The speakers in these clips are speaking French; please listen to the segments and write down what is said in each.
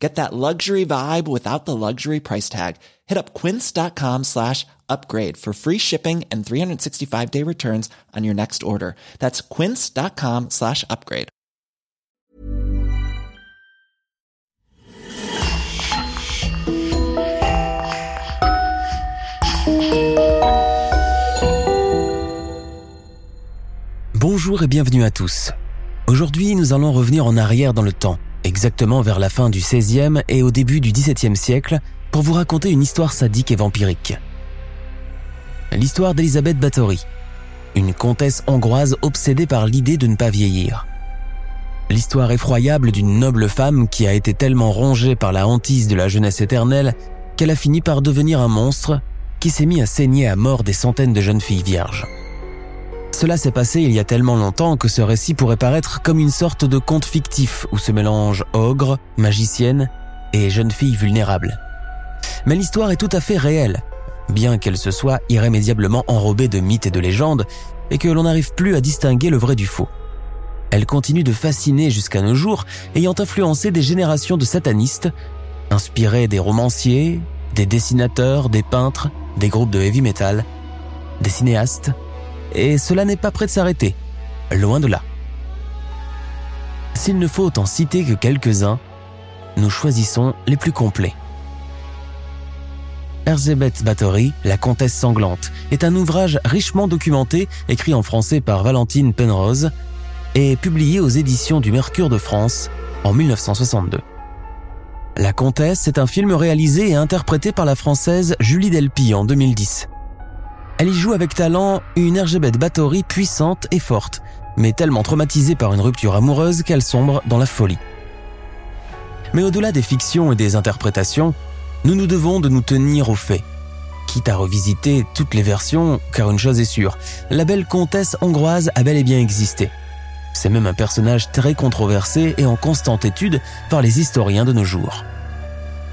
Get that luxury vibe without the luxury price tag. Hit up quince.com slash upgrade for free shipping and 365 day returns on your next order. That's quince.com slash upgrade. Bonjour et bienvenue à tous. Aujourd'hui, nous allons revenir en arrière dans le temps, exactement vers la fin du XVIe et au début du XVIIe siècle, pour vous raconter une histoire sadique et vampirique. L'histoire d'Elisabeth Bathory, une comtesse hongroise obsédée par l'idée de ne pas vieillir. L'histoire effroyable d'une noble femme qui a été tellement rongée par la hantise de la jeunesse éternelle qu'elle a fini par devenir un monstre qui s'est mis à saigner à mort des centaines de jeunes filles vierges. Cela s'est passé il y a tellement longtemps que ce récit pourrait paraître comme une sorte de conte fictif où se mélangent ogres, magiciennes et jeunes filles vulnérables. Mais l'histoire est tout à fait réelle, bien qu'elle se soit irrémédiablement enrobée de mythes et de légendes et que l'on n'arrive plus à distinguer le vrai du faux. Elle continue de fasciner jusqu'à nos jours, ayant influencé des générations de satanistes, inspiré des romanciers, des dessinateurs, des peintres, des groupes de heavy metal, des cinéastes, et cela n'est pas prêt de s'arrêter, loin de là. S'il ne faut en citer que quelques-uns, nous choisissons les plus complets. Erzébeth Bathory, La Comtesse sanglante, est un ouvrage richement documenté, écrit en français par Valentine Penrose, et publié aux éditions du Mercure de France en 1962. La Comtesse est un film réalisé et interprété par la française Julie Delpy en 2010. Elle y joue avec talent une Erzébeth Bathory puissante et forte, mais tellement traumatisée par une rupture amoureuse qu'elle sombre dans la folie. Mais au-delà des fictions et des interprétations, nous nous devons de nous tenir aux faits. Quitte à revisiter toutes les versions, car une chose est sûre, la belle comtesse hongroise a bel et bien existé. C'est même un personnage très controversé et en constante étude par les historiens de nos jours.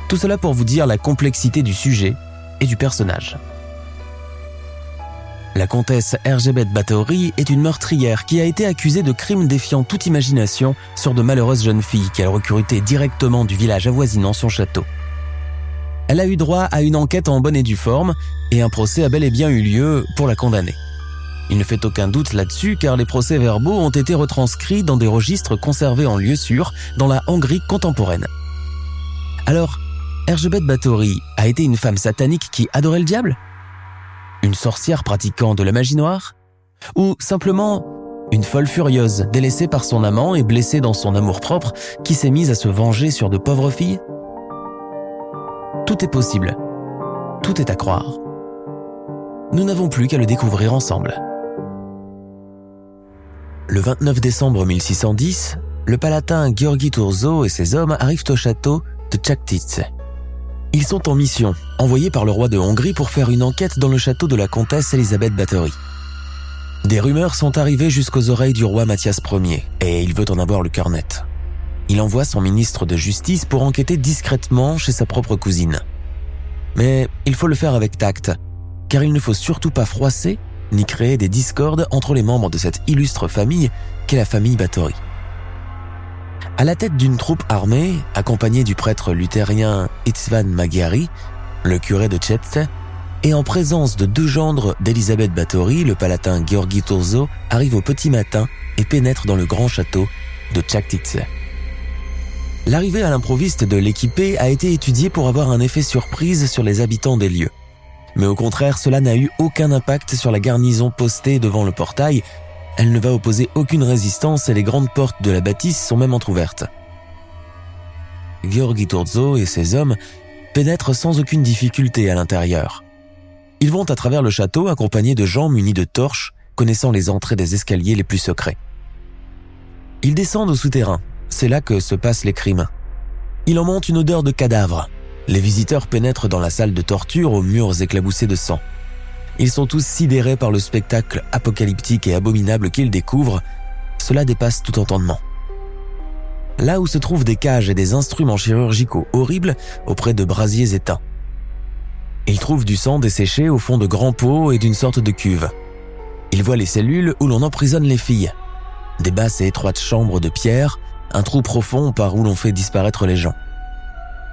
Tout cela pour vous dire la complexité du sujet et du personnage. La comtesse Erzébeth Bathory est une meurtrière qui a été accusée de crimes défiant toute imagination sur de malheureuses jeunes filles qu'elle recrutait directement du village avoisinant son château. Elle a eu droit à une enquête en bonne et due forme et un procès a bel et bien eu lieu pour la condamner. Il ne fait aucun doute là-dessus car les procès-verbaux ont été retranscrits dans des registres conservés en lieu sûr dans la Hongrie contemporaine. Alors, Erzébeth Bathory a été une femme satanique qui adorait le diable? Une sorcière pratiquant de la magie noire Ou simplement une folle furieuse délaissée par son amant et blessée dans son amour-propre qui s'est mise à se venger sur de pauvres filles? Tout est possible. Tout est à croire. Nous n'avons plus qu'à le découvrir ensemble. Le 29 décembre 1610, le palatin Georgi Turzo et ses hommes arrivent au château de Tchaktitse. Ils sont en mission, envoyés par le roi de Hongrie pour faire une enquête dans le château de la comtesse Elisabeth Bathory. Des rumeurs sont arrivées jusqu'aux oreilles du roi Mathias Ier, et il veut en avoir le cœur net. Il envoie son ministre de justice pour enquêter discrètement chez sa propre cousine. Mais il faut le faire avec tact, car il ne faut surtout pas froisser ni créer des discordes entre les membres de cette illustre famille qu'est la famille Bathory. À la tête d'une troupe armée, accompagnée du prêtre luthérien Itzvan Magyari, le curé de Tchetze, et en présence de deux gendres d'Elisabeth Bathory, le palatin Georgi Turzo arrive au petit matin et pénètre dans le grand château de Tchaktitse. L'arrivée à l'improviste de l'équipé a été étudiée pour avoir un effet surprise sur les habitants des lieux. Mais au contraire, cela n'a eu aucun impact sur la garnison postée devant le portail. Elle ne va opposer aucune résistance et les grandes portes de la bâtisse sont même entr'ouvertes. Georgi Turzo et ses hommes pénètrent sans aucune difficulté à l'intérieur. Ils vont à travers le château accompagnés de gens munis de torches, connaissant les entrées des escaliers les plus secrets. Ils descendent au souterrain. C'est là que se passent les crimes. Il en monte une odeur de cadavre. Les visiteurs pénètrent dans la salle de torture aux murs éclaboussés de sang. Ils sont tous sidérés par le spectacle apocalyptique et abominable qu'ils découvrent. Cela dépasse tout entendement. Là où se trouvent des cages et des instruments chirurgicaux horribles auprès de brasiers éteints. Ils trouvent du sang desséché au fond de grands pots et d'une sorte de cuve. Ils voient les cellules où l'on emprisonne les filles. Des basses et étroites chambres de pierre, un trou profond par où l'on fait disparaître les gens.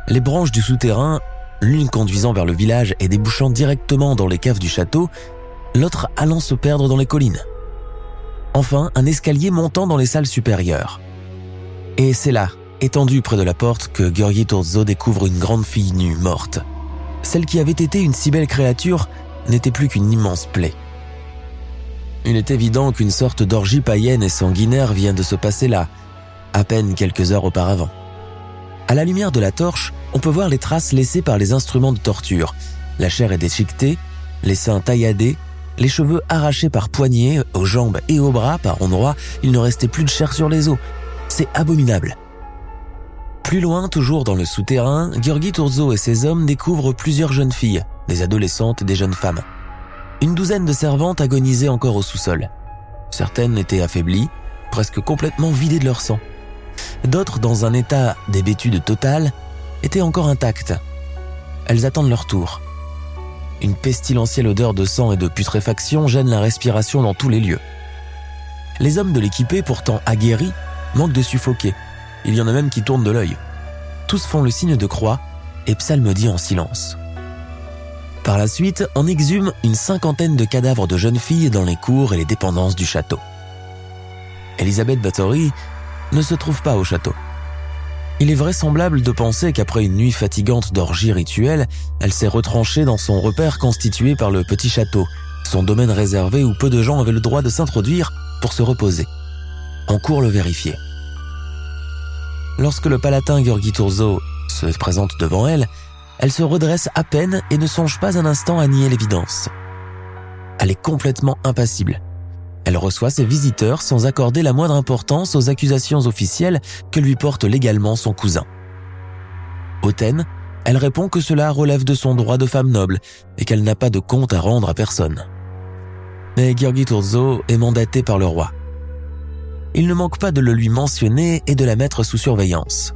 Les branches du souterrain l'une conduisant vers le village et débouchant directement dans les caves du château, l'autre allant se perdre dans les collines. Enfin, un escalier montant dans les salles supérieures. Et c'est là, étendue près de la porte, que Georgi Turzo découvre une grande fille nue, morte. Celle qui avait été une si belle créature n'était plus qu'une immense plaie. Il est évident qu'une sorte d'orgie païenne et sanguinaire vient de se passer là, à peine quelques heures auparavant. À la lumière de la torche, on peut voir les traces laissées par les instruments de torture. La chair est déchiquetée, les seins tailladés, les cheveux arrachés par poignées, aux jambes et aux bras par endroits, il ne restait plus de chair sur les os. C'est abominable. Plus loin, toujours dans le souterrain, Georgi Turzo et ses hommes découvrent plusieurs jeunes filles, des adolescentes et des jeunes femmes. Une douzaine de servantes agonisaient encore au sous-sol. Certaines étaient affaiblies, presque complètement vidées de leur sang. D'autres, dans un état d'hébétude totale, étaient encore intactes. Elles attendent leur tour. Une pestilentielle odeur de sang et de putréfaction gêne la respiration dans tous les lieux. Les hommes de l'équipée, pourtant aguerris, manquent de suffoquer. Il y en a même qui tournent de l'œil. Tous font le signe de croix et psalmodient en silence. Par la suite, on exhume une cinquantaine de cadavres de jeunes filles dans les cours et les dépendances du château. Elisabeth Bathory ne se trouve pas au château. Il est vraisemblable de penser qu'après une nuit fatigante d'orgie rituelle, elle s'est retranchée dans son repère constitué par le petit château, son domaine réservé où peu de gens avaient le droit de s'introduire pour se reposer. On court le vérifier. Lorsque le palatin Georgi Turzo se présente devant elle, elle se redresse à peine et ne songe pas un instant à nier l'évidence. Elle est complètement impassible. Elle reçoit ses visiteurs sans accorder la moindre importance aux accusations officielles que lui porte légalement son cousin. Hautaine, elle répond que cela relève de son droit de femme noble et qu'elle n'a pas de compte à rendre à personne. Mais Georgi Turzo est mandaté par le roi. Il ne manque pas de le lui mentionner et de la mettre sous surveillance.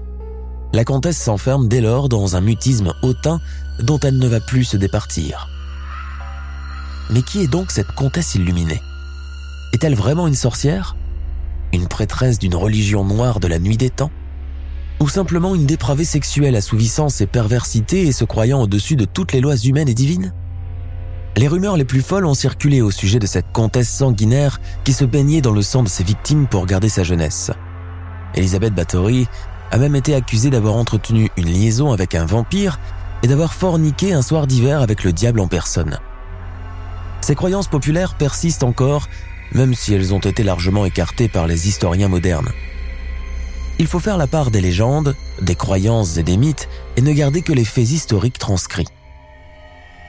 La comtesse s'enferme dès lors dans un mutisme hautain dont elle ne va plus se départir. Mais qui est donc cette comtesse illuminée? Est-elle vraiment une sorcière? Une prêtresse d'une religion noire de la nuit des temps? Ou simplement une dépravée sexuelle assouvissant ses perversités et se croyant au-dessus de toutes les lois humaines et divines? Les rumeurs les plus folles ont circulé au sujet de cette comtesse sanguinaire qui se baignait dans le sang de ses victimes pour garder sa jeunesse. Elisabeth Bathory a même été accusée d'avoir entretenu une liaison avec un vampire et d'avoir forniqué un soir d'hiver avec le diable en personne. Ces croyances populaires persistent encore même si elles ont été largement écartées par les historiens modernes. Il faut faire la part des légendes, des croyances et des mythes et ne garder que les faits historiques transcrits.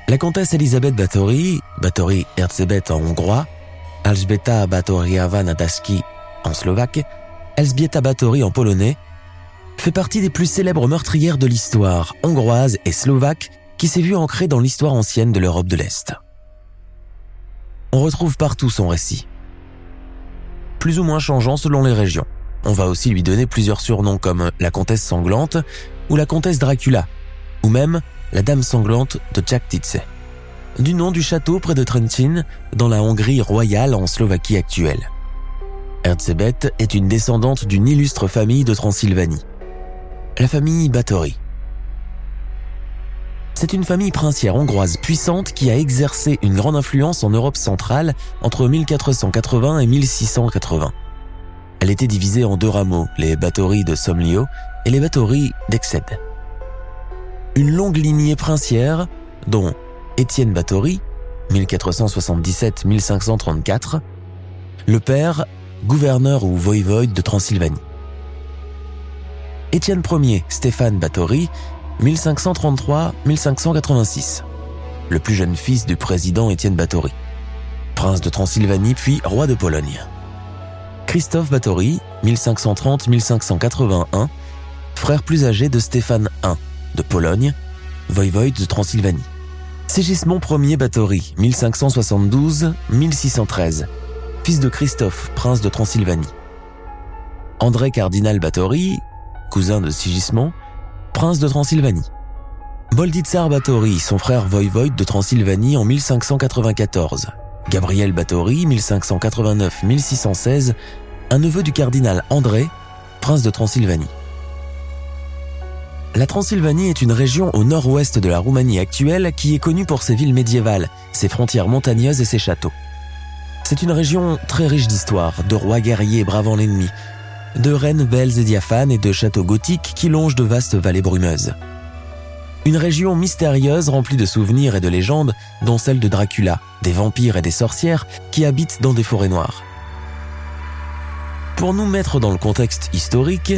La comtesse Elisabeth Batory, Batory Erzsébet en hongrois, Alzbeta Batoriava Nadaski en slovaque, Elzbieta Batory en polonais, fait partie des plus célèbres meurtrières de l'histoire hongroise et slovaque qui s'est vue ancrée dans l'histoire ancienne de l'Europe de l'Est. On retrouve partout son récit. Plus ou moins changeant selon les régions. On va aussi lui donner plusieurs surnoms comme la comtesse sanglante ou la comtesse Dracula, ou même la dame sanglante de Jaktice, du nom du château près de Trentin, dans la Hongrie royale en Slovaquie actuelle. Erzsébet est une descendante d'une illustre famille de Transylvanie, la famille Batory. C'est une famille princière hongroise puissante qui a exercé une grande influence en Europe centrale entre 1480 et 1680. Elle était divisée en deux rameaux, les Batory de Somlio et les Batory d'Exed. Une longue lignée princière, dont Étienne Batory, 1477-1534, le père, gouverneur ou voïvode de Transylvanie. Étienne Ier, Stéphane Batory, 1533-1586, le plus jeune fils du président Étienne Báthory, prince de Transylvanie puis roi de Pologne. Christophe Báthory, 1530-1581, frère plus âgé de Stéphane I de Pologne, voïvode de Transylvanie. Ségismond Ier Báthory, 1572-1613, fils de Christophe, prince de Transylvanie. André Cardinal Báthory, cousin de Sigismond, prince de Transylvanie. Bolditsar Báthory, son frère voïvode de Transylvanie en 1594. Gabriel Báthory, 1589-1616, un neveu du cardinal André, prince de Transylvanie. La Transylvanie est une région au nord-ouest de la Roumanie actuelle qui est connue pour ses villes médiévales, ses frontières montagneuses et ses châteaux. C'est une région très riche d'histoire, de rois guerriers bravant l'ennemi, de reines belles et diaphanes et de châteaux gothiques qui longent de vastes vallées brumeuses. Une région mystérieuse remplie de souvenirs et de légendes, dont celle de Dracula, des vampires et des sorcières qui habitent dans des forêts noires. Pour nous mettre dans le contexte historique,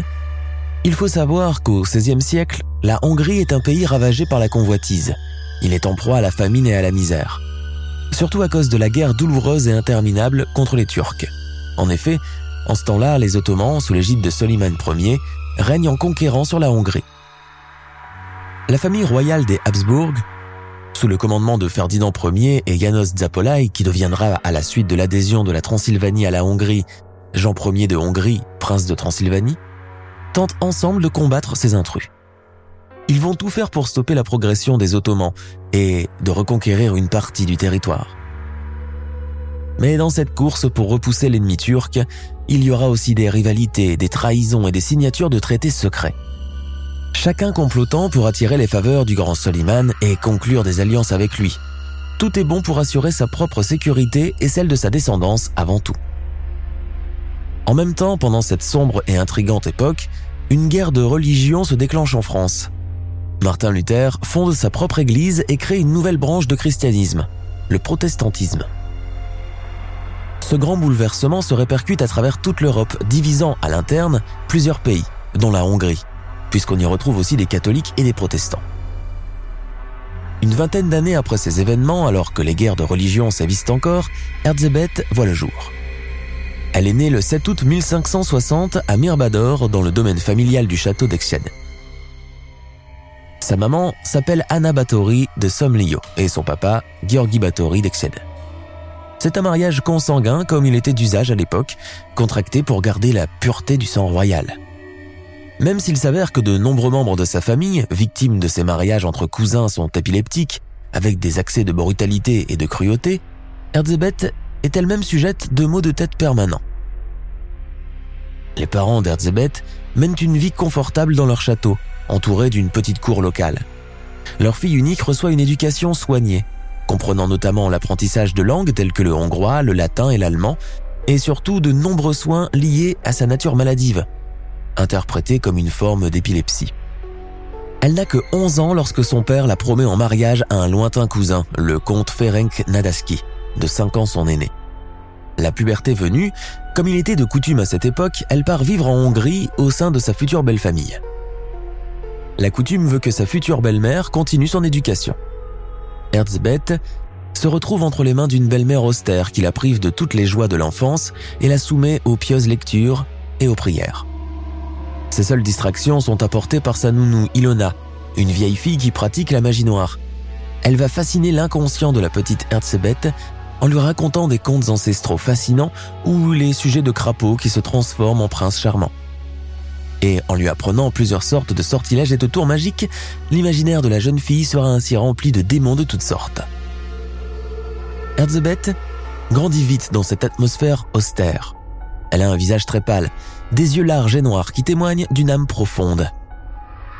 il faut savoir qu'au XVIe siècle, la Hongrie est un pays ravagé par la convoitise. Il est en proie à la famine et à la misère. Surtout à cause de la guerre douloureuse et interminable contre les Turcs. En effet, en ce temps-là, les Ottomans, sous l'égide de Soliman Ier, règnent en conquérant sur la Hongrie. La famille royale des Habsbourg, sous le commandement de Ferdinand Ier et Janos Zapolai, qui deviendra à la suite de l'adhésion de la Transylvanie à la Hongrie, Jean Ier de Hongrie, prince de Transylvanie, tentent ensemble de combattre ces intrus. Ils vont tout faire pour stopper la progression des Ottomans et de reconquérir une partie du territoire. Mais dans cette course pour repousser l'ennemi turc, il y aura aussi des rivalités, des trahisons et des signatures de traités secrets. Chacun complotant pour attirer les faveurs du grand Soliman et conclure des alliances avec lui. Tout est bon pour assurer sa propre sécurité et celle de sa descendance avant tout. En même temps, pendant cette sombre et intrigante époque, une guerre de religion se déclenche en France. Martin Luther fonde sa propre église et crée une nouvelle branche de christianisme, le protestantisme. Ce grand bouleversement se répercute à travers toute l'Europe, divisant à l'interne plusieurs pays, dont la Hongrie, puisqu'on y retrouve aussi des catholiques et des protestants. Une vingtaine d'années après ces événements, alors que les guerres de religion sévissent encore, Erzébeth voit le jour. Elle est née le 7 août 1560 à Mirbador, dans le domaine familial du château d'Exched. Sa maman s'appelle Anna Batory de Somlio et son papa Georgi Batory d'Exched. C'est un mariage consanguin comme il était d'usage à l'époque, contracté pour garder la pureté du sang royal. Même s'il s'avère que de nombreux membres de sa famille, victimes de ces mariages entre cousins, sont épileptiques, avec des accès de brutalité et de cruauté, Erzébeth est elle-même sujette de maux de tête permanents. Les parents d'Erzébeth mènent une vie confortable dans leur château, entourés d'une petite cour locale. Leur fille unique reçoit une éducation soignée, comprenant notamment l'apprentissage de langues telles que le hongrois, le latin et l'allemand, et surtout de nombreux soins liés à sa nature maladive, interprétée comme une forme d'épilepsie. Elle n'a que 11 ans lorsque son père la promet en mariage à un lointain cousin, le comte Ferenc Nadaski de 5 ans son aîné. La puberté venue, comme il était de coutume à cette époque, elle part vivre en Hongrie au sein de sa future belle-famille. La coutume veut que sa future belle-mère continue son éducation. Erzbeth se retrouve entre les mains d'une belle-mère austère qui la prive de toutes les joies de l'enfance et la soumet aux pieuses lectures et aux prières. Ses seules distractions sont apportées par sa nounou Ilona, une vieille fille qui pratique la magie noire. Elle va fasciner l'inconscient de la petite Erzbeth en lui racontant des contes ancestraux fascinants ou les sujets de crapauds qui se transforment en princes charmants. Et en lui apprenant plusieurs sortes de sortilèges et de tours magiques, l'imaginaire de la jeune fille sera ainsi rempli de démons de toutes sortes. Erzébeth grandit vite dans cette atmosphère austère. Elle a un visage très pâle, des yeux larges et noirs qui témoignent d'une âme profonde.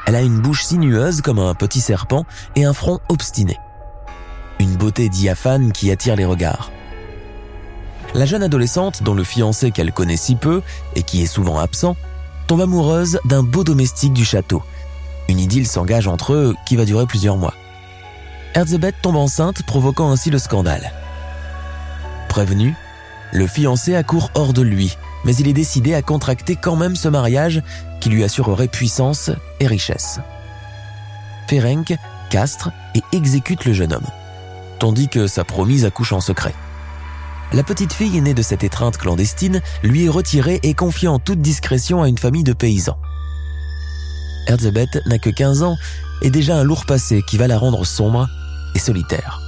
Elle a une bouche sinueuse comme un petit serpent et un front obstiné une beauté diaphane qui attire les regards. La jeune adolescente, dont le fiancé qu'elle connaît si peu et qui est souvent absent, tombe amoureuse d'un beau domestique du château. Une idylle s'engage entre eux qui va durer plusieurs mois. Erzébeth tombe enceinte, provoquant ainsi le scandale. Prévenu, le fiancé accourt hors de lui, mais il est décidé à contracter quand même ce mariage qui lui assurerait puissance et richesse. Ferenc castre et exécute le jeune homme tandis que sa promise accouche en secret. La petite fille née de cette étreinte clandestine lui est retirée et confiée en toute discrétion à une famille de paysans. Erzébeth n'a que 15 ans et déjà un lourd passé qui va la rendre sombre et solitaire.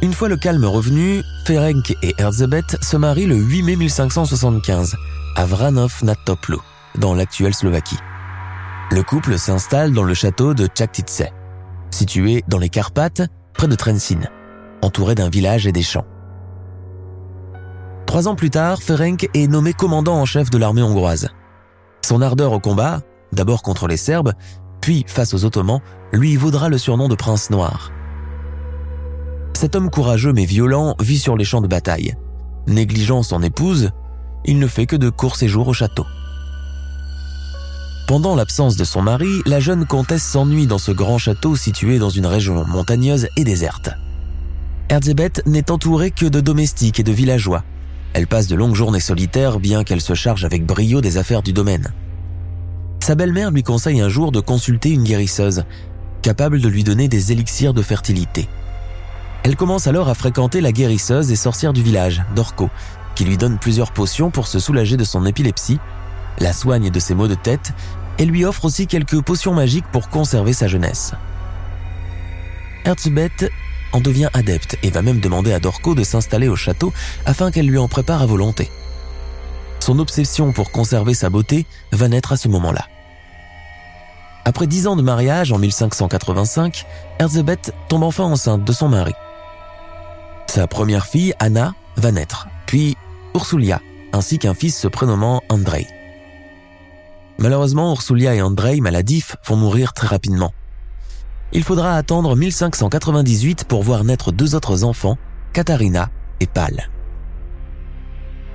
Une fois le calme revenu, Ferenc et Erzsébet se marient le 8 mai 1575 à Vranov nad Toplu, dans l'actuelle Slovaquie. Le couple s'installe dans le château de Čachtice, situé dans les Carpates, près de Trenčín, entouré d'un village et des champs. Trois ans plus tard, Ferenc est nommé commandant en chef de l'armée hongroise. Son ardeur au combat, d'abord contre les Serbes, puis face aux Ottomans, lui vaudra le surnom de prince noir. Cet homme courageux mais violent vit sur les champs de bataille. Négligeant son épouse, il ne fait que de courts séjours au château. Pendant l'absence de son mari, la jeune comtesse s'ennuie dans ce grand château situé dans une région montagneuse et déserte. Erzébet n'est entourée que de domestiques et de villageois. Elle passe de longues journées solitaires bien qu'elle se charge avec brio des affaires du domaine. Sa belle-mère lui conseille un jour de consulter une guérisseuse, capable de lui donner des élixirs de fertilité. Elle commence alors à fréquenter la guérisseuse et sorcière du village, Dorco, qui lui donne plusieurs potions pour se soulager de son épilepsie, la soigne de ses maux de tête et lui offre aussi quelques potions magiques pour conserver sa jeunesse. En devient adepte et va même demander à Dorco de s'installer au château afin qu'elle lui en prépare à volonté. Son obsession pour conserver sa beauté va naître à ce moment-là. Après dix ans de mariage en 1585, Erzébet tombe enfin enceinte de son mari. Sa première fille, Anna, va naître, puis Ursulia, ainsi qu'un fils se prénommant Andrei. Malheureusement, Ursulia et Andrei, maladifs, vont mourir très rapidement. Il faudra attendre 1598 pour voir naître deux autres enfants, Katharina et Pal.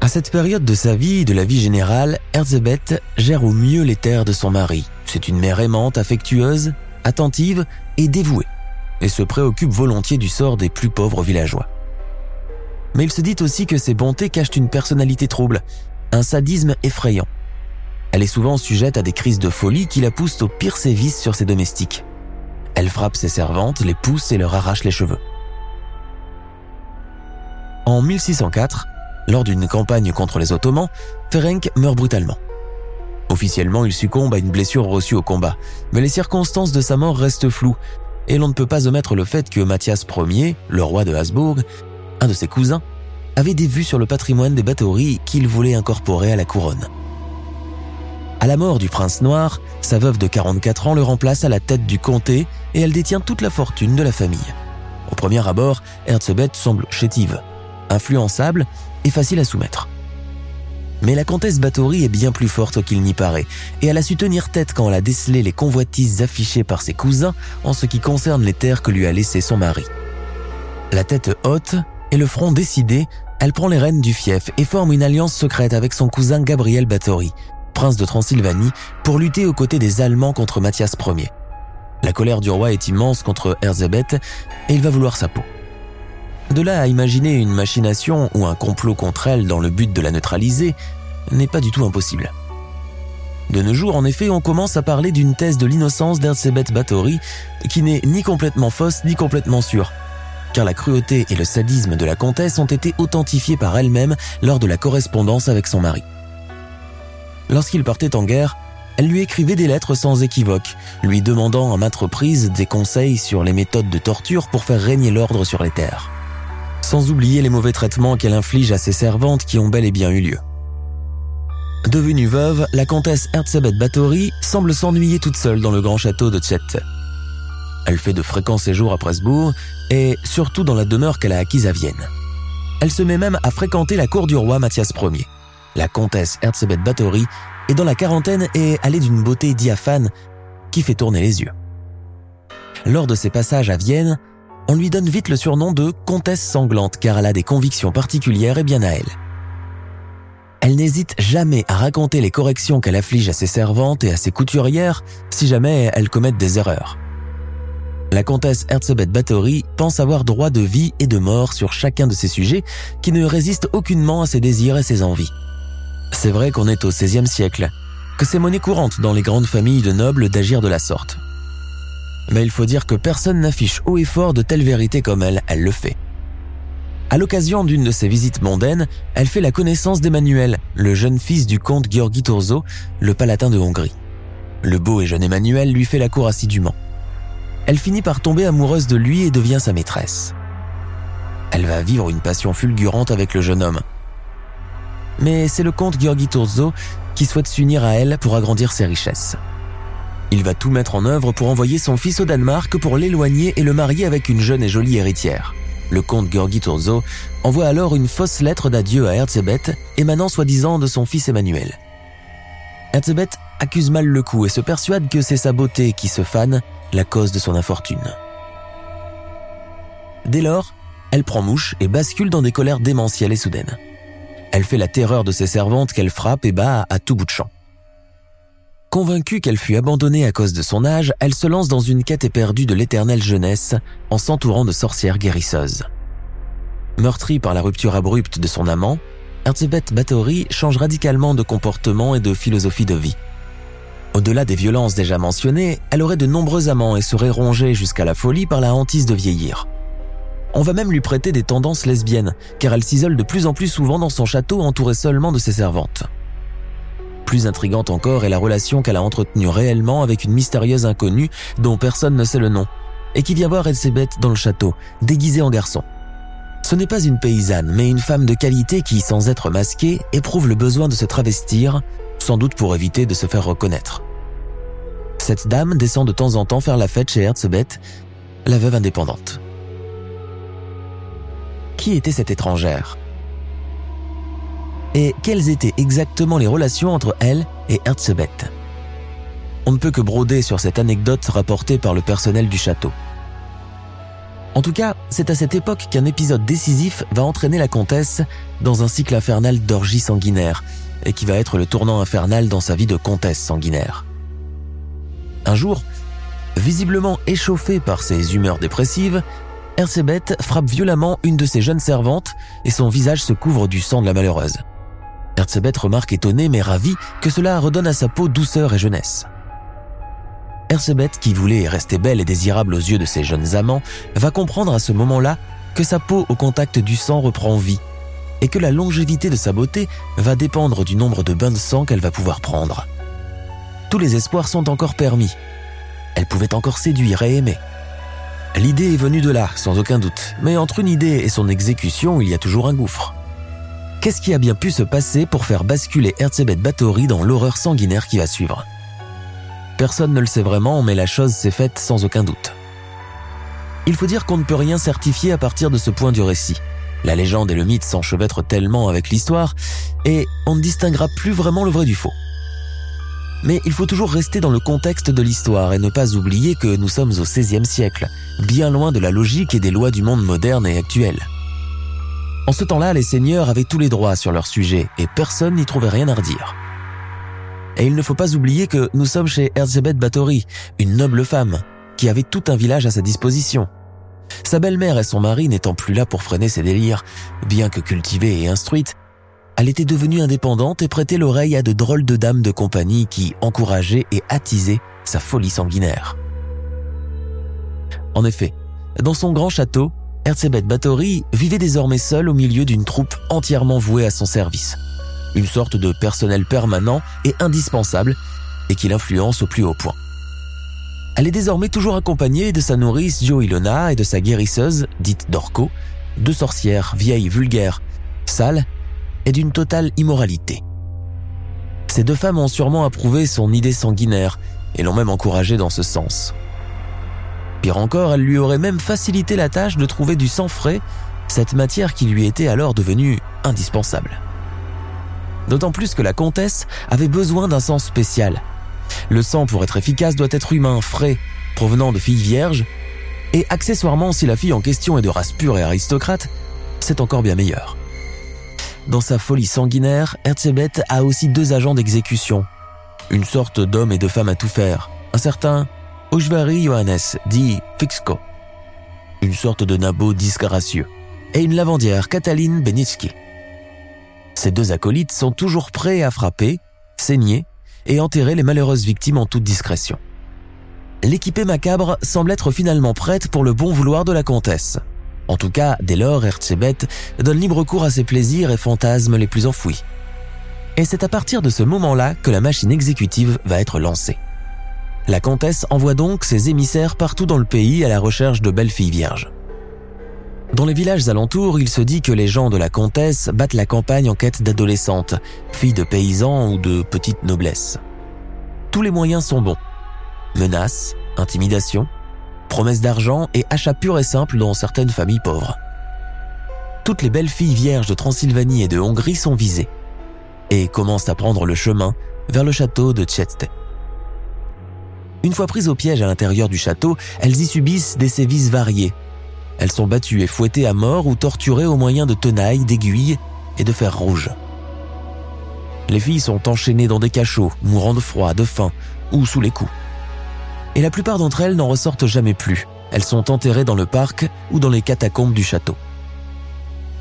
À cette période de sa vie et de la vie générale, Erzébet gère au mieux les terres de son mari. C'est une mère aimante, affectueuse, attentive et dévouée, et se préoccupe volontiers du sort des plus pauvres villageois. Mais il se dit aussi que ses bontés cachent une personnalité trouble, un sadisme effrayant. Elle est souvent sujette à des crises de folie qui la poussent au pire sévice sur ses domestiques. Elle frappe ses servantes, les pousse et leur arrache les cheveux. En 1604, lors d'une campagne contre les Ottomans, Ferenc meurt brutalement. Officiellement, il succombe à une blessure reçue au combat, mais les circonstances de sa mort restent floues, et l'on ne peut pas omettre le fait que Mathias Ier, le roi de Habsbourg, un de ses cousins, avait des vues sur le patrimoine des Bathory qu'il voulait incorporer à la couronne. À la mort du prince noir, sa veuve de 44 ans le remplace à la tête du comté et elle détient toute la fortune de la famille. Au premier abord, Erzsébet semble chétive, influençable facile à soumettre. Mais la comtesse Bathory est bien plus forte qu'il n'y paraît, et elle a su tenir tête quand elle a décelé les convoitises affichées par ses cousins en ce qui concerne les terres que lui a laissées son mari. La tête haute et le front décidé, elle prend les rênes du fief et forme une alliance secrète avec son cousin Gabriel Bathory, prince de Transylvanie, pour lutter aux côtés des Allemands contre Mathias Ier. La colère du roi est immense contre Erzébet et il va vouloir sa peau. De là à imaginer une machination ou un complot contre elle dans le but de la neutraliser n'est pas du tout impossible. De nos jours, en effet, on commence à parler d'une thèse de l'innocence d'Erzsébet Bathory qui n'est ni complètement fausse ni complètement sûre, car la cruauté et le sadisme de la comtesse ont été authentifiés par elle-même lors de la correspondance avec son mari. Lorsqu'il partait en guerre, elle lui écrivait des lettres sans équivoque, lui demandant à maintes reprises des conseils sur les méthodes de torture pour faire régner l'ordre sur les terres sans oublier les mauvais traitements qu'elle inflige à ses servantes qui ont bel et bien eu lieu. Devenue veuve, la comtesse Erzsébet Bathory semble s'ennuyer toute seule dans le grand château de Tchet. Elle fait de fréquents séjours à Presbourg et surtout dans la demeure qu'elle a acquise à Vienne. Elle se met même à fréquenter la cour du roi Mathias Ier. La comtesse Erzsébet Bathory est dans la quarantaine et elle est d'une beauté diaphane qui fait tourner les yeux. Lors de ses passages à Vienne, on lui donne vite le surnom de comtesse sanglante car elle a des convictions particulières et bien à elle. Elle n'hésite jamais à raconter les corrections qu'elle afflige à ses servantes et à ses couturières si jamais elles commettent des erreurs. La comtesse Erzsébet Bathory pense avoir droit de vie et de mort sur chacun de ses sujets qui ne résistent aucunement à ses désirs et ses envies. C'est vrai qu'on est au XVIe siècle, que c'est monnaie courante dans les grandes familles de nobles d'agir de la sorte mais il faut dire que personne n'affiche haut et fort de telles vérités comme elle, elle le fait. À l'occasion d'une de ses visites mondaines, elle fait la connaissance d'Emmanuel, le jeune fils du comte Georgi Turzo, le palatin de Hongrie. Le beau et jeune Emmanuel lui fait la cour assidûment. elle finit par tomber amoureuse de lui et devient sa maîtresse. Elle va vivre une passion fulgurante avec le jeune homme. Mais c'est le comte Georgi Turzo qui souhaite s'unir à elle pour agrandir ses richesses. Il va tout mettre en œuvre pour envoyer son fils au Danemark pour l'éloigner et le marier avec une jeune et jolie héritière. Le comte Georgi Turzo envoie alors une fausse lettre d'adieu à Herzebet, émanant soi-disant de son fils Emmanuel. Herzebet accuse mal le coup et se persuade que c'est sa beauté qui se fane, la cause de son infortune. Dès lors, elle prend mouche et bascule dans des colères démentielles et soudaines. Elle fait la terreur de ses servantes qu'elle frappe et bat à tout bout de champ. Convaincue qu'elle fut abandonnée à cause de son âge, elle se lance dans une quête éperdue de l'éternelle jeunesse en s'entourant de sorcières guérisseuses. Meurtrie par la rupture abrupte de son amant, Erzébeth Bathory change radicalement de comportement et de philosophie de vie. Au-delà des violences déjà mentionnées, elle aurait de nombreux amants et serait rongée jusqu'à la folie par la hantise de vieillir. On va même lui prêter des tendances lesbiennes, car elle s'isole de plus en plus souvent dans son château entourée seulement de ses servantes. Plus intrigante encore est la relation qu'elle a entretenue réellement avec une mystérieuse inconnue dont personne ne sait le nom, et qui vient voir Elsebeth dans le château, déguisée en garçon. Ce n'est pas une paysanne, mais une femme de qualité qui, sans être masquée, éprouve le besoin de se travestir, sans doute pour éviter de se faire reconnaître. Cette dame descend de temps en temps faire la fête chez Herzebeth, la veuve indépendante. Qui était cette étrangère et quelles étaient exactement les relations entre elle et Herzebeth. On ne peut que broder sur cette anecdote rapportée par le personnel du château. En tout cas, c'est à cette époque qu'un épisode décisif va entraîner la comtesse dans un cycle infernal d'orgie sanguinaire, et qui va être le tournant infernal dans sa vie de comtesse sanguinaire. Un jour, visiblement échauffée par ses humeurs dépressives, Herzebeth frappe violemment une de ses jeunes servantes et son visage se couvre du sang de la malheureuse. Herzebeth remarque étonné mais ravi que cela redonne à sa peau douceur et jeunesse. Herzebeth, qui voulait rester belle et désirable aux yeux de ses jeunes amants, va comprendre à ce moment-là que sa peau au contact du sang reprend vie et que la longévité de sa beauté va dépendre du nombre de bains de sang qu'elle va pouvoir prendre. Tous les espoirs sont encore permis. Elle pouvait encore séduire et aimer. L'idée est venue de là, sans aucun doute, mais entre une idée et son exécution, il y a toujours un gouffre. Qu'est-ce qui a bien pu se passer pour faire basculer Herzebeth Bathory dans l'horreur sanguinaire qui va suivre? Personne ne le sait vraiment, mais la chose s'est faite sans aucun doute. Il faut dire qu'on ne peut rien certifier à partir de ce point du récit. La légende et le mythe s'enchevêtrent tellement avec l'histoire, et on ne distinguera plus vraiment le vrai du faux. Mais il faut toujours rester dans le contexte de l'histoire et ne pas oublier que nous sommes au XVIe siècle, bien loin de la logique et des lois du monde moderne et actuel. En ce temps-là, les seigneurs avaient tous les droits sur leur sujet et personne n'y trouvait rien à redire. Et il ne faut pas oublier que nous sommes chez Erzébeth Bathory, une noble femme, qui avait tout un village à sa disposition. Sa belle-mère et son mari n'étant plus là pour freiner ses délires, bien que cultivée et instruite, elle était devenue indépendante et prêtait l'oreille à de drôles de dames de compagnie qui encourageaient et attisaient sa folie sanguinaire. En effet, dans son grand château, Erzébeth Bathory vivait désormais seule au milieu d'une troupe entièrement vouée à son service. Une sorte de personnel permanent et indispensable et qui l'influence au plus haut point. Elle est désormais toujours accompagnée de sa nourrice Jo Ilona et de sa guérisseuse, dite Dorco, deux sorcières vieilles, vulgaires, sales et d'une totale immoralité. Ces deux femmes ont sûrement approuvé son idée sanguinaire et l'ont même encouragée dans ce sens. Pire encore, elle lui aurait même facilité la tâche de trouver du sang frais, cette matière qui lui était alors devenue indispensable. D'autant plus que la comtesse avait besoin d'un sang spécial. Le sang, pour être efficace, doit être humain, frais, provenant de filles vierges, et accessoirement, si la fille en question est de race pure et aristocrate, c'est encore bien meilleur. Dans sa folie sanguinaire, Herzebeth a aussi deux agents d'exécution, une sorte d'homme et de femme à tout faire, un certain Ojvari Johannes, dit Fixco, une sorte de nabot disgracieux, et une lavandière, Katalin Benitsky. Ces deux acolytes sont toujours prêts à frapper, saigner et enterrer les malheureuses victimes en toute discrétion. L'équipée macabre semble être finalement prête pour le bon vouloir de la comtesse. En tout cas, dès lors, Herzebeth donne libre cours à ses plaisirs et fantasmes les plus enfouis. Et c'est à partir de ce moment-là que la machine exécutive va être lancée. La comtesse envoie donc ses émissaires partout dans le pays à la recherche de belles filles vierges. Dans les villages alentours, il se dit que les gens de la comtesse battent la campagne en quête d'adolescentes, filles de paysans ou de petite noblesse. Tous les moyens sont bons. Menaces, intimidation, promesses d'argent et achats purs et simples dans certaines familles pauvres. Toutes les belles filles vierges de Transylvanie et de Hongrie sont visées et commencent à prendre le chemin vers le château de Tcheste. Une fois prises au piège à l'intérieur du château, elles y subissent des sévices variés. Elles sont battues et fouettées à mort ou torturées au moyen de tenailles, d'aiguilles et de fer rouge. Les filles sont enchaînées dans des cachots, mourant de froid, de faim ou sous les coups. Et la plupart d'entre elles n'en ressortent jamais plus. Elles sont enterrées dans le parc ou dans les catacombes du château.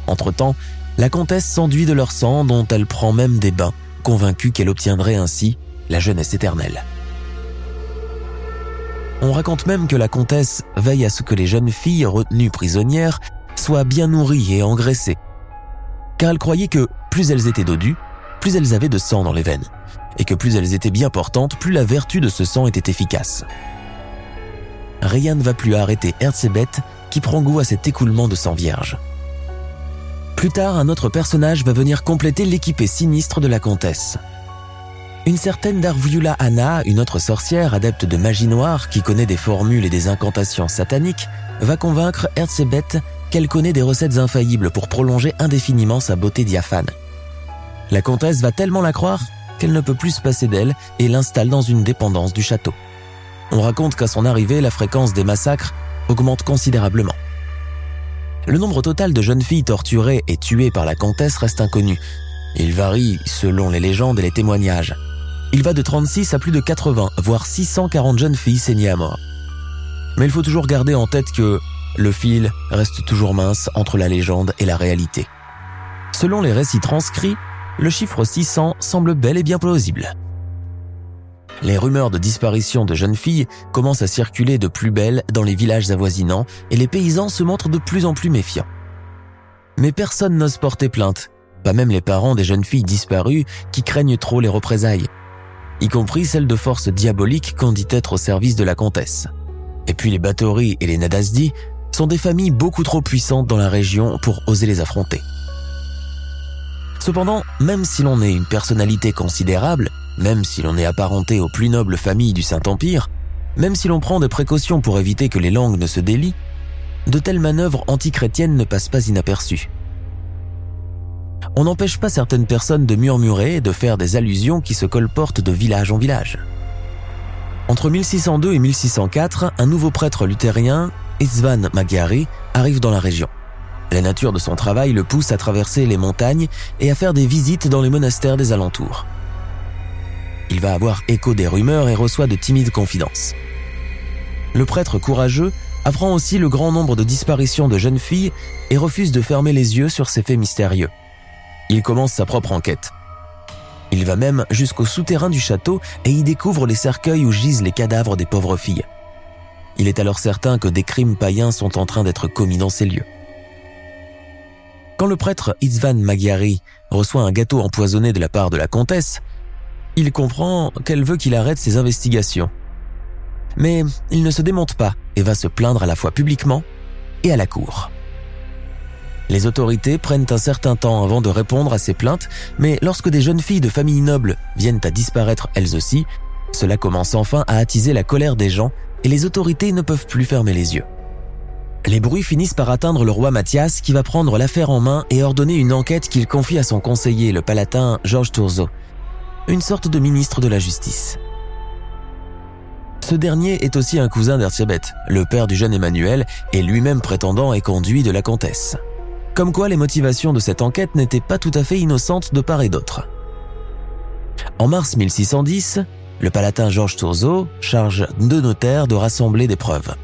Entre-temps, la comtesse s'enduit de leur sang dont elle prend même des bains, convaincue qu'elle obtiendrait ainsi la jeunesse éternelle. On raconte même que la comtesse veille à ce que les jeunes filles retenues prisonnières soient bien nourries et engraissées, car elle croyait que plus elles étaient dodues, plus elles avaient de sang dans les veines, et que plus elles étaient bien portantes, plus la vertu de ce sang était efficace. Rien ne va plus arrêter Herzebet qui prend goût à cet écoulement de sang vierge. Plus tard, un autre personnage va venir compléter l'équipée sinistre de la comtesse. Une certaine Darvula Anna, une autre sorcière adepte de magie noire qui connaît des formules et des incantations sataniques, va convaincre Herzebet qu'elle connaît des recettes infaillibles pour prolonger indéfiniment sa beauté diaphane. La comtesse va tellement la croire qu'elle ne peut plus se passer d'elle et l'installe dans une dépendance du château. On raconte qu'à son arrivée, la fréquence des massacres augmente considérablement. Le nombre total de jeunes filles torturées et tuées par la comtesse reste inconnu. Il varie selon les légendes et les témoignages. Il va de 36 à plus de 80, voire 640 jeunes filles saignées à mort. Mais il faut toujours garder en tête que le fil reste toujours mince entre la légende et la réalité. Selon les récits transcrits, le chiffre 600 semble bel et bien plausible. Les rumeurs de disparition de jeunes filles commencent à circuler de plus belle dans les villages avoisinants et les paysans se montrent de plus en plus méfiants. Mais personne n'ose porter plainte, pas même les parents des jeunes filles disparues qui craignent trop les représailles y compris celles de forces diaboliques qu'on dit être au service de la comtesse. Et puis les Bathory et les Nadasdi sont des familles beaucoup trop puissantes dans la région pour oser les affronter. Cependant, même si l'on est une personnalité considérable, même si l'on est apparenté aux plus nobles familles du Saint-Empire, même si l'on prend des précautions pour éviter que les langues ne se délient, de telles manœuvres antichrétiennes ne passent pas inaperçues on n'empêche pas certaines personnes de murmurer et de faire des allusions qui se colportent de village en village. Entre 1602 et 1604, un nouveau prêtre luthérien, Isvan Magyari, arrive dans la région. La nature de son travail le pousse à traverser les montagnes et à faire des visites dans les monastères des alentours. Il va avoir écho des rumeurs et reçoit de timides confidences. Le prêtre courageux apprend aussi le grand nombre de disparitions de jeunes filles et refuse de fermer les yeux sur ces faits mystérieux. Il commence sa propre enquête. Il va même jusqu'au souterrain du château et y découvre les cercueils où gisent les cadavres des pauvres filles. Il est alors certain que des crimes païens sont en train d'être commis dans ces lieux. Quand le prêtre Itzvan Magyari reçoit un gâteau empoisonné de la part de la comtesse, il comprend qu'elle veut qu'il arrête ses investigations. Mais il ne se démonte pas et va se plaindre à la fois publiquement et à la cour. Les autorités prennent un certain temps avant de répondre à ces plaintes, mais lorsque des jeunes filles de familles nobles viennent à disparaître elles aussi, cela commence enfin à attiser la colère des gens et les autorités ne peuvent plus fermer les yeux. Les bruits finissent par atteindre le roi Mathias qui va prendre l'affaire en main et ordonner une enquête qu'il confie à son conseiller, le palatin Georges Tourzo, une sorte de ministre de la justice. Ce dernier est aussi un cousin d'Erzsébet, le père du jeune Emmanuel, et lui-même prétendant et conduit de la comtesse. Comme quoi les motivations de cette enquête n'étaient pas tout à fait innocentes de part et d'autre. En mars 1610, le palatin Georges Tourzeau charge deux notaires de rassembler des preuves.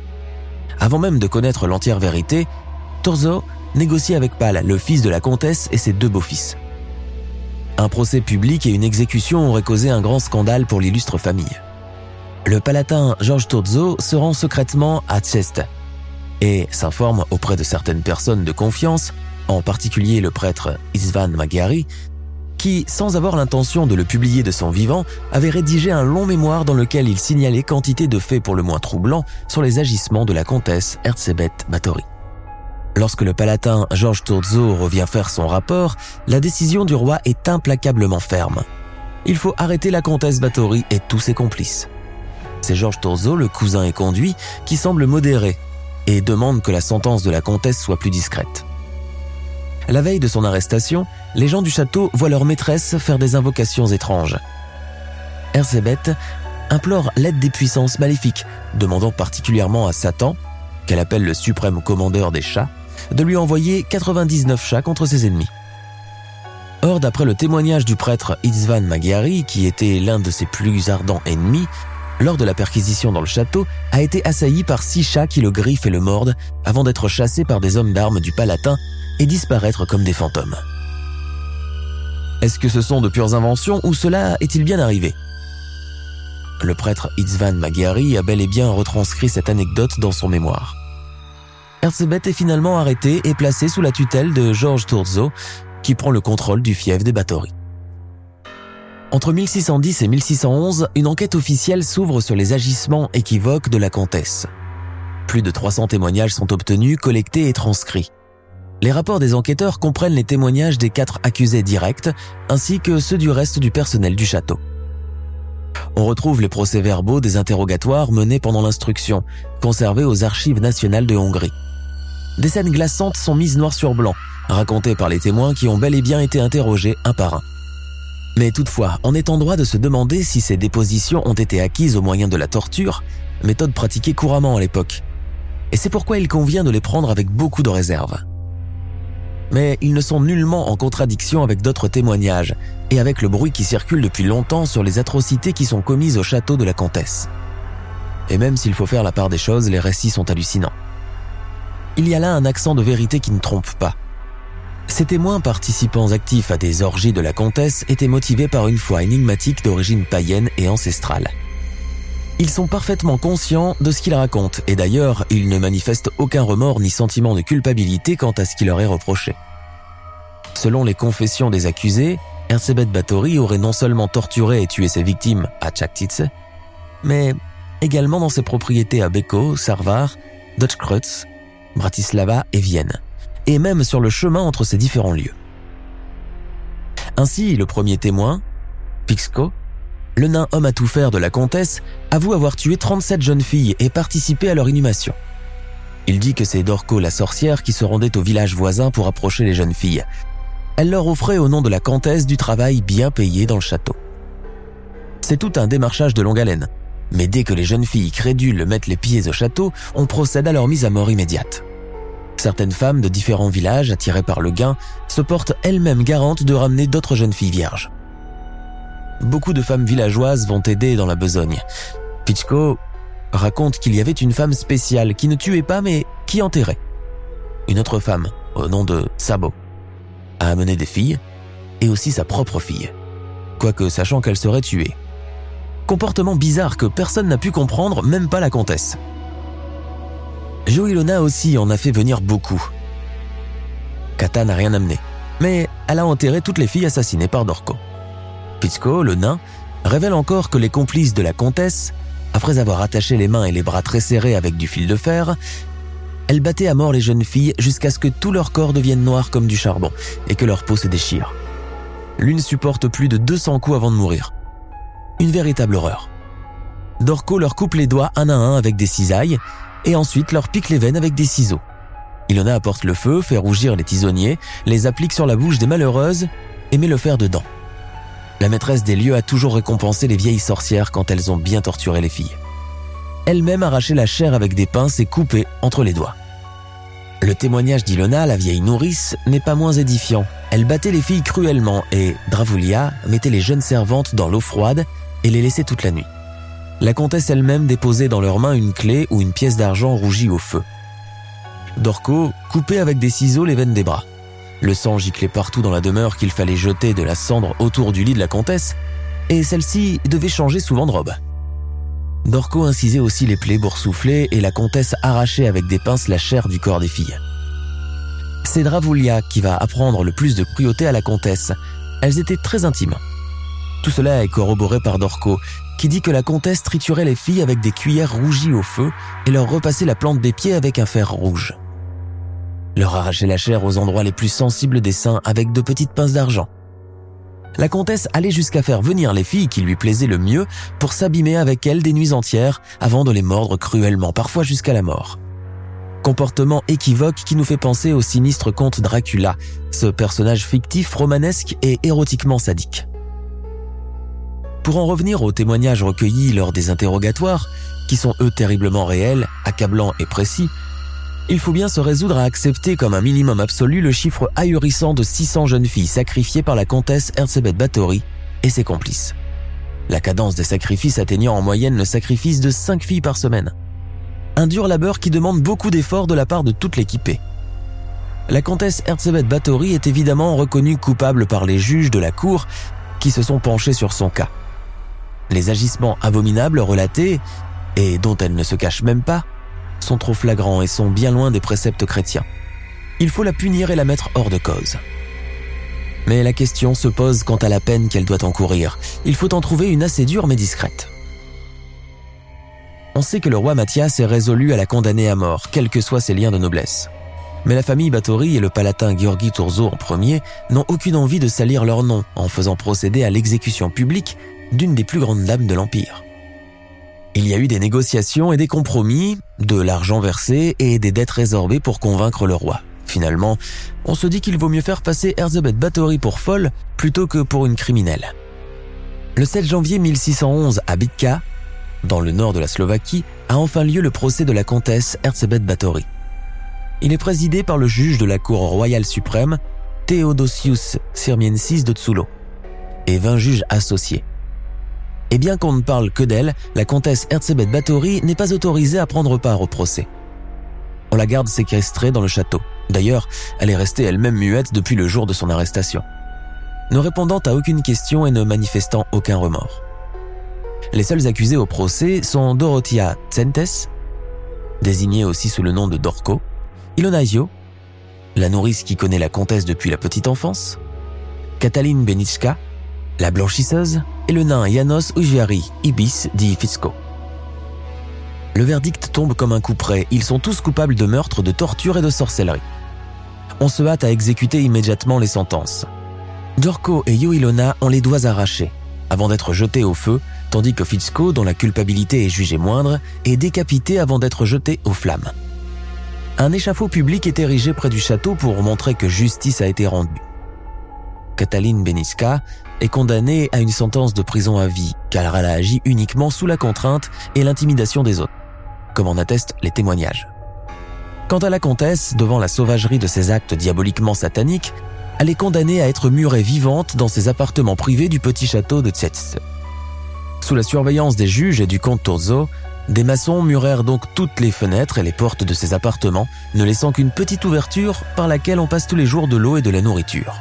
Avant même de connaître l'entière vérité, Tourzeau négocie avec Pal, le fils de la comtesse et ses deux beaux-fils. Un procès public et une exécution auraient causé un grand scandale pour l'illustre famille. Le palatin Georges Tourzeau se rend secrètement à Tchest, et s'informe auprès de certaines personnes de confiance, en particulier le prêtre Isvan Magyari, qui, sans avoir l'intention de le publier de son vivant, avait rédigé un long mémoire dans lequel il signalait quantité de faits pour le moins troublants sur les agissements de la comtesse Erzsébet Báthory. Lorsque le palatin Georges Tourzo revient faire son rapport, la décision du roi est implacablement ferme. Il faut arrêter la comtesse Báthory et tous ses complices. C'est Georges Tourzo, le cousin et conduit, qui semble modéré et demande que la sentence de la comtesse soit plus discrète. La veille de son arrestation, les gens du château voient leur maîtresse faire des invocations étranges. Erzébeth implore l'aide des puissances maléfiques, demandant particulièrement à Satan, qu'elle appelle le suprême commandeur des chats, de lui envoyer 99 chats contre ses ennemis. Or, d'après le témoignage du prêtre Itzvan Magyari, qui était l'un de ses plus ardents ennemis, lors de la perquisition dans le château, a été assailli par six chats qui le griffent et le mordent avant d'être chassé par des hommes d'armes du Palatin et disparaître comme des fantômes. Est-ce que ce sont de pures inventions ou cela est-il bien arrivé? Le prêtre Itzvan Magyari a bel et bien retranscrit cette anecdote dans son mémoire. Erzsébet est finalement arrêté et placé sous la tutelle de Georges Tourzo, qui prend le contrôle du fief des Batory. Entre 1610 et 1611, une enquête officielle s'ouvre sur les agissements équivoques de la comtesse. Plus de 300 témoignages sont obtenus, collectés et transcrits. Les rapports des enquêteurs comprennent les témoignages des quatre accusés directs, ainsi que ceux du reste du personnel du château. On retrouve les procès-verbaux des interrogatoires menés pendant l'instruction, conservés aux archives nationales de Hongrie. Des scènes glaçantes sont mises noir sur blanc, racontées par les témoins qui ont bel et bien été interrogés un par un. Mais toutefois, on est en droit de se demander si ces dépositions ont été acquises au moyen de la torture, méthode pratiquée couramment à l'époque. Et c'est pourquoi il convient de les prendre avec beaucoup de réserve. Mais ils ne sont nullement en contradiction avec d'autres témoignages et avec le bruit qui circule depuis longtemps sur les atrocités qui sont commises au château de la comtesse. Et même s'il faut faire la part des choses, les récits sont hallucinants. Il y a là un accent de vérité qui ne trompe pas. Ces témoins participants actifs à des orgies de la comtesse étaient motivés par une foi énigmatique d'origine païenne et ancestrale. Ils sont parfaitement conscients de ce qu'ils racontent et d'ailleurs, ils ne manifestent aucun remords ni sentiment de culpabilité quant à ce qui leur est reproché. Selon les confessions des accusés, Erzsébet Báthory aurait non seulement torturé et tué ses victimes à Tchaktitse, mais également dans ses propriétés à Beko, Sarvar, Dutchkreutz, Bratislava et Vienne et même sur le chemin entre ces différents lieux. Ainsi, le premier témoin, Pixco, le nain homme à tout faire de la comtesse, avoue avoir tué 37 jeunes filles et participé à leur inhumation. Il dit que c'est Dorco la sorcière qui se rendait au village voisin pour approcher les jeunes filles. Elle leur offrait au nom de la comtesse du travail bien payé dans le château. C'est tout un démarchage de longue haleine, mais dès que les jeunes filles crédules mettent les pieds au château, on procède à leur mise à mort immédiate. Certaines femmes de différents villages, attirées par le gain, se portent elles-mêmes garantes de ramener d'autres jeunes filles vierges. Beaucoup de femmes villageoises vont aider dans la besogne. Pichko raconte qu'il y avait une femme spéciale qui ne tuait pas mais qui enterrait. Une autre femme, au nom de Sabo, a amené des filles et aussi sa propre fille, quoique sachant qu'elle serait tuée. Comportement bizarre que personne n'a pu comprendre, même pas la comtesse. Joilona aussi en a fait venir beaucoup. Kata n'a rien amené, mais elle a enterré toutes les filles assassinées par Dorco. Pisco, le nain, révèle encore que les complices de la comtesse, après avoir attaché les mains et les bras très serrés avec du fil de fer, elle battait à mort les jeunes filles jusqu'à ce que tout leur corps devienne noir comme du charbon et que leur peau se déchire. L'une supporte plus de 200 coups avant de mourir. Une véritable horreur. Dorco leur coupe les doigts un à un avec des cisailles et ensuite leur pique les veines avec des ciseaux. Ilona apporte le feu, fait rougir les tisonniers, les applique sur la bouche des malheureuses et met le fer dedans. La maîtresse des lieux a toujours récompensé les vieilles sorcières quand elles ont bien torturé les filles. Elle-même arrachait la chair avec des pinces et coupait entre les doigts. Le témoignage d'Ilona, la vieille nourrice, n'est pas moins édifiant. Elle battait les filles cruellement et Dravulia mettait les jeunes servantes dans l'eau froide et les laissait toute la nuit la comtesse elle-même déposait dans leurs mains une clé ou une pièce d'argent rougie au feu. Dorco coupait avec des ciseaux les veines des bras. Le sang giclait partout dans la demeure qu'il fallait jeter de la cendre autour du lit de la comtesse, et celle-ci devait changer souvent de robe. Dorco incisait aussi les plaies boursouflées et la comtesse arrachait avec des pinces la chair du corps des filles. C'est Dravoulia qui va apprendre le plus de cruauté à la comtesse, Elles étaient très intimes. Tout cela est corroboré par Dorco, qui dit que la comtesse triturait les filles avec des cuillères rougies au feu et leur repassait la plante des pieds avec un fer rouge. Leur arrachait la chair aux endroits les plus sensibles des seins avec de petites pinces d'argent. La comtesse allait jusqu'à faire venir les filles qui lui plaisaient le mieux pour s'abîmer avec elles des nuits entières avant de les mordre cruellement, parfois jusqu'à la mort. Comportement équivoque qui nous fait penser au sinistre comte Dracula, ce personnage fictif romanesque et érotiquement sadique. Pour en revenir aux témoignages recueillis lors des interrogatoires, qui sont eux terriblement réels, accablants et précis, il faut bien se résoudre à accepter comme un minimum absolu le chiffre ahurissant de 600 jeunes filles sacrifiées par la comtesse Erzsébet Báthory et ses complices. La cadence des sacrifices atteignant en moyenne le sacrifice de 5 filles par semaine. Un dur labeur qui demande beaucoup d'efforts de la part de toute l'équipée. La comtesse Erzsébet Báthory est évidemment reconnue coupable par les juges de la cour qui se sont penchés sur son cas. Les agissements abominables relatés, et dont elle ne se cache même pas, sont trop flagrants et sont bien loin des préceptes chrétiens. Il faut la punir et la mettre hors de cause. Mais la question se pose quant à la peine qu'elle doit encourir. Il faut en trouver une assez dure mais discrète. On sait que le roi Mathias est résolu à la condamner à mort, quels que soient ses liens de noblesse. Mais la famille Báthory et le palatin Georgi Tourzo en premier n'ont aucune envie de salir leur nom en faisant procéder à l'exécution publique d'une des plus grandes dames de l'Empire. Il y a eu des négociations et des compromis, de l'argent versé et des dettes résorbées pour convaincre le roi. Finalement, on se dit qu'il vaut mieux faire passer Erzébet Báthory pour folle plutôt que pour une criminelle. Le 7 janvier 1611 à Bitka, dans le nord de la Slovaquie, a enfin lieu le procès de la comtesse Erzébet Báthory. Il est présidé par le juge de la Cour royale suprême, Theodosius Sirmiensis de Tsulo, et 20 juges associés. Et bien qu'on ne parle que d'elle, la comtesse Erzsébet Báthory n'est pas autorisée à prendre part au procès. On la garde séquestrée dans le château. D'ailleurs, elle est restée elle-même muette depuis le jour de son arrestation, ne répondant à aucune question et ne manifestant aucun remords. Les seuls accusés au procès sont Dorothea Tsentes, désignée aussi sous le nom de Dorco, Ilona la nourrice qui connaît la comtesse depuis la petite enfance, Katalin Benichka, la blanchisseuse le nain Janos Ujviari, Ibis dit Fisco. Le verdict tombe comme un coup près, ils sont tous coupables de meurtre, de torture et de sorcellerie. On se hâte à exécuter immédiatement les sentences. Dorco et Yoilona ont les doigts arrachés, avant d'être jetés au feu, tandis que Fitzco, dont la culpabilité est jugée moindre, est décapité avant d'être jeté aux flammes. Un échafaud public est érigé près du château pour montrer que justice a été rendue. Cataline Beniska est condamnée à une sentence de prison à vie, car elle a agi uniquement sous la contrainte et l'intimidation des autres, comme en attestent les témoignages. Quant à la comtesse, devant la sauvagerie de ses actes diaboliquement sataniques, elle est condamnée à être murée vivante dans ses appartements privés du petit château de Tsetz. Sous la surveillance des juges et du comte Torzo, des maçons murèrent donc toutes les fenêtres et les portes de ses appartements, ne laissant qu'une petite ouverture par laquelle on passe tous les jours de l'eau et de la nourriture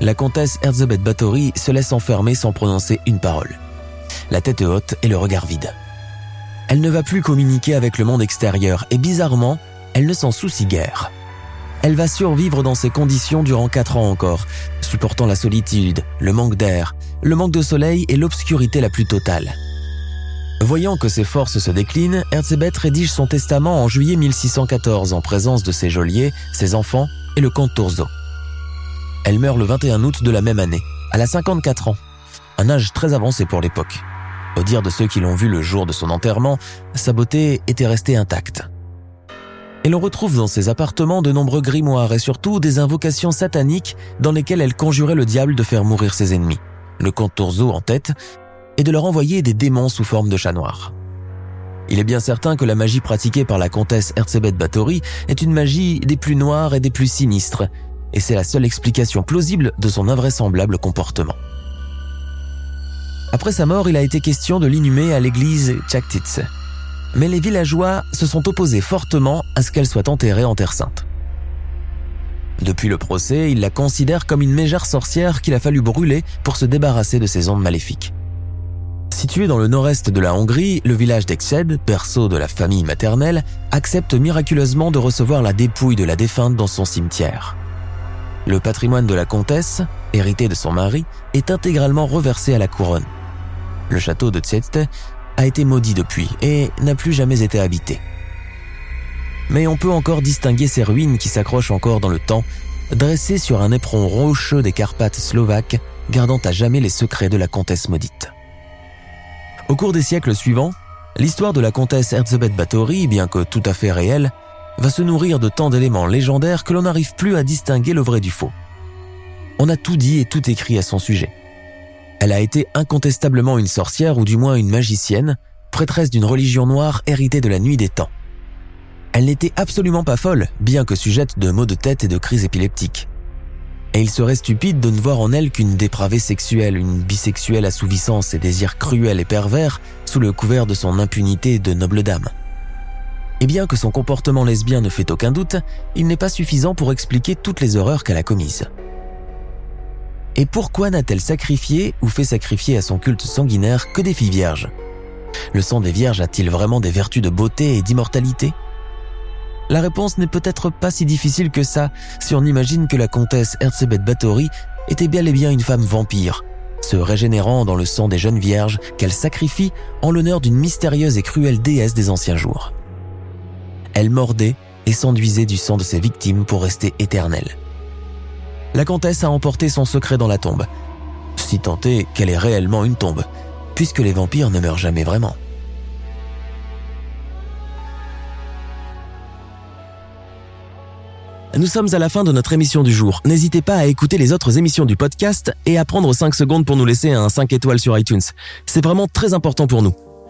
la comtesse Erzsébet Báthory se laisse enfermer sans prononcer une parole. La tête haute et le regard vide. Elle ne va plus communiquer avec le monde extérieur et bizarrement, elle ne s'en soucie guère. Elle va survivre dans ces conditions durant quatre ans encore, supportant la solitude, le manque d'air, le manque de soleil et l'obscurité la plus totale. Voyant que ses forces se déclinent, Erzsébet rédige son testament en juillet 1614 en présence de ses geôliers, ses enfants et le comte Tourzo. Elle meurt le 21 août de la même année. Elle a 54 ans, un âge très avancé pour l'époque. Au dire de ceux qui l'ont vu le jour de son enterrement, sa beauté était restée intacte. Et l'on retrouve dans ses appartements de nombreux grimoires et surtout des invocations sataniques dans lesquelles elle conjurait le diable de faire mourir ses ennemis, le comte Tourzo en tête, et de leur envoyer des démons sous forme de chat noir. Il est bien certain que la magie pratiquée par la comtesse Erzsébet Báthory est une magie des plus noires et des plus sinistres, et c'est la seule explication plausible de son invraisemblable comportement. Après sa mort, il a été question de l'inhumer à l'église Tchaktitz. Mais les villageois se sont opposés fortement à ce qu'elle soit enterrée en Terre Sainte. Depuis le procès, ils la considèrent comme une mégère sorcière qu'il a fallu brûler pour se débarrasser de ses ondes maléfiques. Situé dans le nord-est de la Hongrie, le village d'Exed, berceau de la famille maternelle, accepte miraculeusement de recevoir la dépouille de la défunte dans son cimetière. Le patrimoine de la comtesse hérité de son mari, est intégralement reversé à la couronne. Le château de Tsetste a été maudit depuis et n'a plus jamais été habité. Mais on peut encore distinguer ces ruines qui s'accrochent encore dans le temps, dressées sur un éperon rocheux des Carpates slovaques, gardant à jamais les secrets de la comtesse maudite. Au cours des siècles suivants, l'histoire de la comtesse Erzsébet Báthory, bien que tout à fait réelle, va se nourrir de tant d'éléments légendaires que l'on n'arrive plus à distinguer le vrai du faux. On a tout dit et tout écrit à son sujet. Elle a été incontestablement une sorcière ou du moins une magicienne, prêtresse d'une religion noire héritée de la nuit des temps. Elle n'était absolument pas folle, bien que sujette de maux de tête et de crises épileptiques. Et il serait stupide de ne voir en elle qu'une dépravée sexuelle, une bisexuelle assouvissant ses désirs cruels et pervers sous le couvert de son impunité de noble dame. Et bien que son comportement lesbien ne fait aucun doute, il n'est pas suffisant pour expliquer toutes les horreurs qu'elle a commises. Et pourquoi n'a-t-elle sacrifié ou fait sacrifier à son culte sanguinaire que des filles vierges? Le sang des vierges a-t-il vraiment des vertus de beauté et d'immortalité? La réponse n'est peut-être pas si difficile que ça si on imagine que la comtesse Erzsébet Báthory était bel et bien une femme vampire, se régénérant dans le sang des jeunes vierges qu'elle sacrifie en l'honneur d'une mystérieuse et cruelle déesse des anciens jours. Elle mordait et s'enduisait du sang de ses victimes pour rester éternelle la comtesse a emporté son secret dans la tombe, si tant est qu'elle est réellement une tombe, puisque les vampires ne meurent jamais vraiment. Nous sommes à la fin de notre émission du jour. N'hésitez pas à écouter les autres émissions du podcast et à prendre 5 secondes pour nous laisser un 5 étoiles sur iTunes. C'est vraiment très important pour nous.